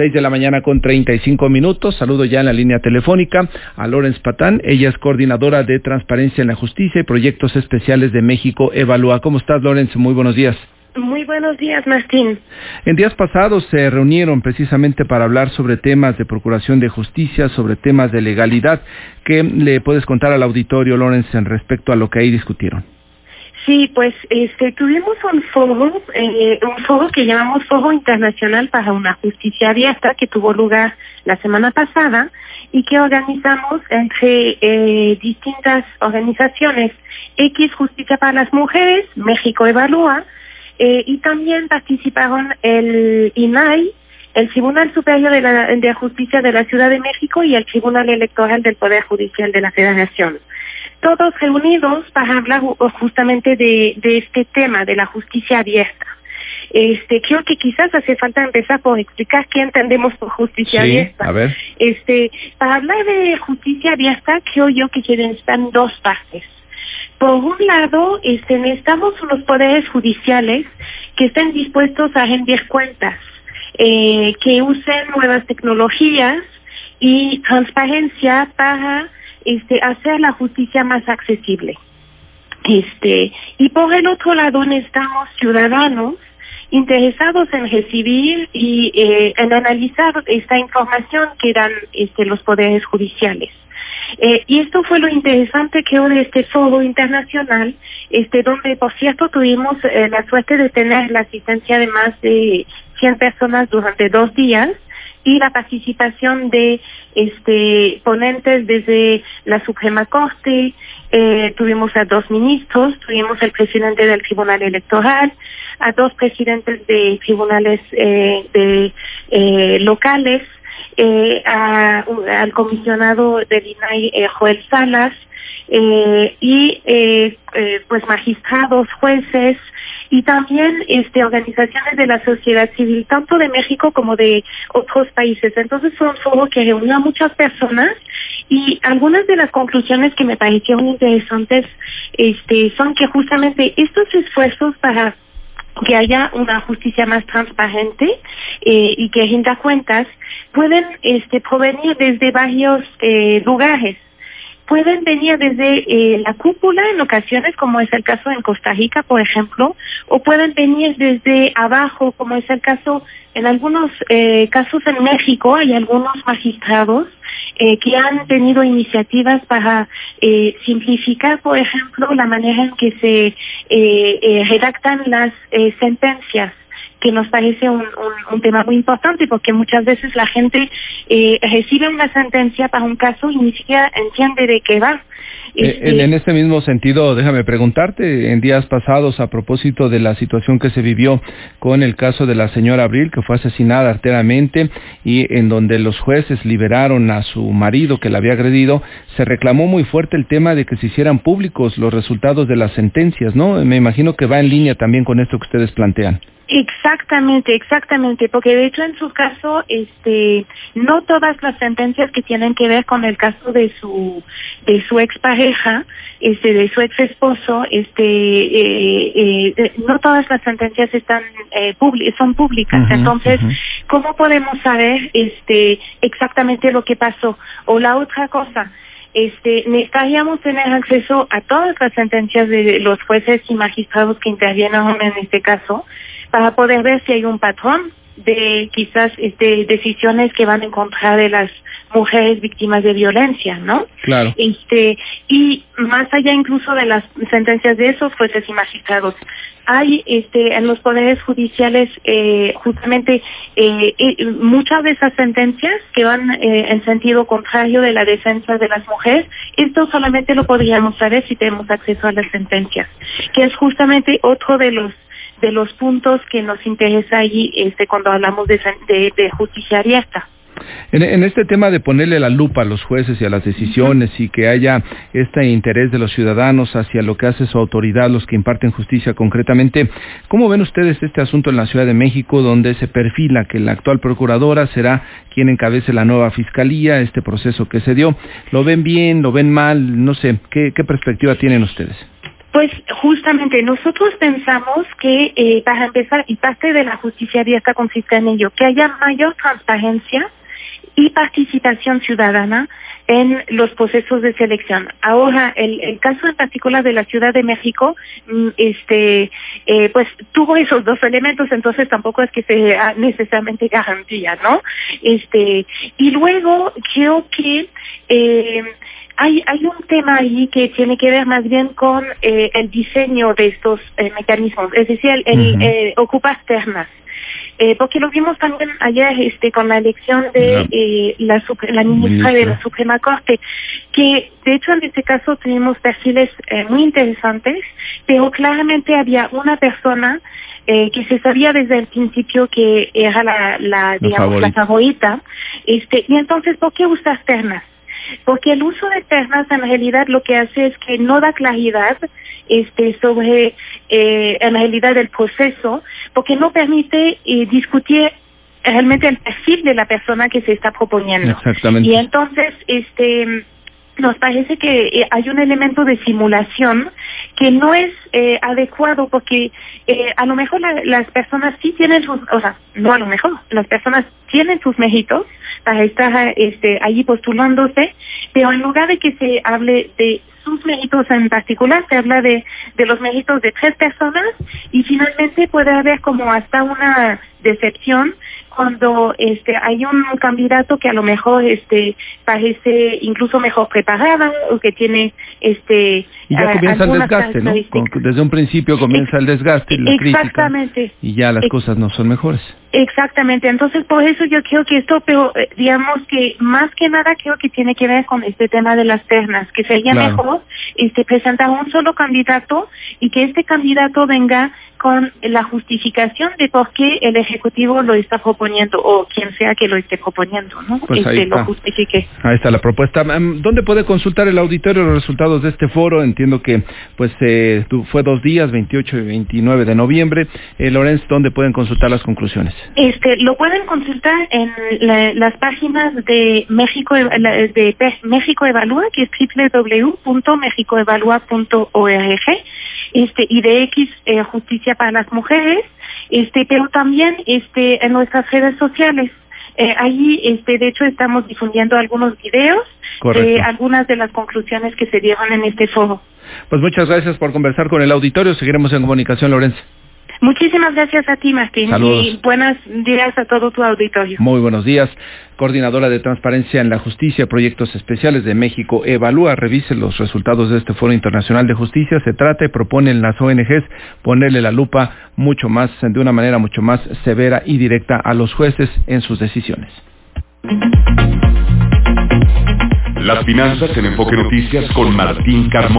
6 de la mañana con 35 minutos. Saludo ya en la línea telefónica a Lorenz Patán. Ella es coordinadora de Transparencia en la Justicia y Proyectos Especiales de México Evalúa. ¿Cómo estás, Lorenz? Muy buenos días. Muy buenos días, Martín. En días pasados se reunieron precisamente para hablar sobre temas de procuración de justicia, sobre temas de legalidad. ¿Qué le puedes contar al auditorio, Lorenz, en respecto a lo que ahí discutieron? Sí, pues este, tuvimos un foro, eh, un foro que llamamos Foro Internacional para una Justicia Abierta que tuvo lugar la semana pasada y que organizamos entre eh, distintas organizaciones. X Justicia para las Mujeres, México Evalúa eh, y también participaron el INAI, el Tribunal Superior de, la, de Justicia de la Ciudad de México y el Tribunal Electoral del Poder Judicial de la Federación todos reunidos para hablar justamente de, este tema, de la justicia abierta. Este, creo que quizás hace falta empezar por explicar qué entendemos por justicia abierta. A ver. Este, para hablar de justicia abierta, creo yo que quieren estar en dos partes. Por un lado, este, necesitamos unos poderes judiciales que estén dispuestos a rendir cuentas, eh, que usen nuevas tecnologías y transparencia para este, hacer la justicia más accesible. Este, y por el otro lado necesitamos ciudadanos interesados en recibir y eh, en analizar esta información que dan este, los poderes judiciales. Eh, y esto fue lo interesante que de este foro internacional, este, donde por cierto tuvimos eh, la suerte de tener la asistencia de más de 100 personas durante dos días y la participación de este ponentes desde la Suprema Corte, eh, tuvimos a dos ministros, tuvimos al presidente del Tribunal Electoral, a dos presidentes de tribunales eh, de, eh, locales, al comisionado del INAI, Joel Salas, eh, y eh, eh, pues magistrados, jueces y también este organizaciones de la sociedad civil, tanto de México como de otros países. Entonces fue un foro que reunió a muchas personas y algunas de las conclusiones que me parecieron interesantes este, son que justamente estos esfuerzos para que haya una justicia más transparente eh, y que rinda cuentas pueden este, provenir desde varios lugares pueden venir desde eh, la cúpula en ocasiones, como es el caso en Costa Rica, por ejemplo, o pueden venir desde abajo, como es el caso en algunos eh, casos en México, hay algunos magistrados eh, que han tenido iniciativas para simplificar, por ejemplo, la manera en que se redactan las sentencias que nos parece un, un, un, tema muy importante porque muchas veces la gente eh, recibe una sentencia para un caso y ni siquiera entiende de qué va. Este... En, en, este mismo sentido, déjame preguntarte, en días pasados, a propósito de la situación que se vivió con el caso de la señora Abril, que fue asesinada arteramente y en donde los jueces liberaron a su marido que la había agredido, se reclamó muy fuerte el tema de que se hicieran públicos los resultados de las sentencias, ¿no? Me imagino que va en línea también con esto que ustedes plantean. Exactamente, exactamente, porque de hecho en su caso, este, no todas las sentencias que tienen que ver con el caso de su, de su expareja, este, de su ex esposo, este, eh, eh, no todas las sentencias están eh, son públicas. Uh -huh, Entonces, uh -huh. ¿cómo podemos saber, este, exactamente lo que pasó? O la otra cosa, este, necesitaríamos tener acceso a todas las sentencias de los jueces y magistrados que intervienen en este caso para poder ver si hay un patrón de quizás este, decisiones que van en contra de las mujeres víctimas de violencia, ¿no? Claro. Este, y más allá incluso de las sentencias de esos jueces y magistrados, hay este, en los poderes judiciales eh, justamente eh, eh, muchas de esas sentencias que van eh, en sentido contrario de la defensa de las mujeres, esto solamente lo podríamos saber si tenemos acceso a las sentencias, que es justamente otro de los de los puntos que nos interesa allí este, cuando hablamos de, justicia abierta. En, en, este tema de ponerle la lupa a los jueces y a las decisiones y que haya este interés de los ciudadanos hacia lo que hace su autoridad, los que imparten justicia concretamente, ¿cómo ven ustedes este asunto en la Ciudad de México donde se perfila que la actual procuradora será quien encabece la nueva fiscalía, este proceso que se dio? ¿Lo ven bien, lo ven mal? No sé, ¿qué, qué perspectiva tienen ustedes? Pues justamente nosotros pensamos que eh, para empezar, y parte de la justicia abierta consiste en ello, que haya mayor transparencia y participación ciudadana en los procesos de selección. Ahora, el, caso en particular de la Ciudad de México, mm, este, eh, pues tuvo esos dos elementos, entonces tampoco es que sea necesariamente garantía, ¿no? Este, y luego creo que eh, tema ahí que tiene que ver más bien con eh, el diseño de estos eh, mecanismos, es decir, el, el uh -huh. eh, ocupar ternas. Porque lo vimos también ayer este, con la elección de la, la ministra de la Suprema Corte, que de hecho en este caso tenemos perfiles muy interesantes, pero claramente había una persona eh, que se sabía desde el principio que era la, la digamos, la favorita, este, y entonces, ¿por qué usar ternas? Porque el uso de ternas en realidad lo que hace es que no da claridad este sobre eh, en realidad el proceso porque no permite eh, discutir realmente el perfil de la persona que se está proponiendo Exactamente. y entonces este nos parece que eh, hay un elemento de simulación que no es eh, adecuado porque eh, a lo mejor la, las personas sí tienen sus, o sea, no a lo mejor, las personas tienen sus méritos para estar este, allí postulándose, pero en lugar de que se hable de sus méritos en particular, se habla de, de los méritos de tres personas y finalmente puede haber como hasta una decepción cuando este hay un candidato que a lo mejor este parece incluso mejor preparado o que tiene este y ya comienza el desgaste no desde un principio comienza el desgaste la exactamente. crítica, y ya las cosas no son mejores. Exactamente. Entonces por eso yo creo que esto pero eh, digamos que más que nada creo que tiene que ver con este tema de las ternas que sería Claro. mejor este presentar un solo candidato y que este candidato venga con la justificación de por qué el ejecutivo lo está proponiendo o quien sea que lo esté proponiendo, ¿no? Pues ahí este lo está. justifique. Ahí está la propuesta. Em, ¿Dónde puede consultar el auditorio los resultados de este foro? Entiendo que pues eh, fue dos días, 28 y 29 de noviembre. Eh, Lorenz, ¿dónde pueden consultar las conclusiones? Este, lo pueden consultar en la- las páginas de México de México Evalúa, que es www.mexicoevalúa.org, este y de X eh, Justicia para las Mujeres, este, pero también este en nuestras redes sociales. Eh, ahí, este, de hecho, estamos difundiendo algunos videos Correcto. de algunas de las conclusiones que se dieron en este foro. Pues muchas gracias por conversar con el auditorio. Seguiremos en comunicación, Lorenz. Muchísimas gracias a ti, Martín, Saludos. y buenos días a todo tu auditorio. Muy buenos días. Coordinadora de Transparencia en la Justicia, Proyectos Especiales de México, evalúa, revise los resultados de este Foro Internacional de Justicia. Se trata y propone en las ONGs ponerle la lupa mucho más, de una manera mucho más severa y directa a los jueces en sus decisiones. Las finanzas en Enfoque Noticias con Martín Carmona.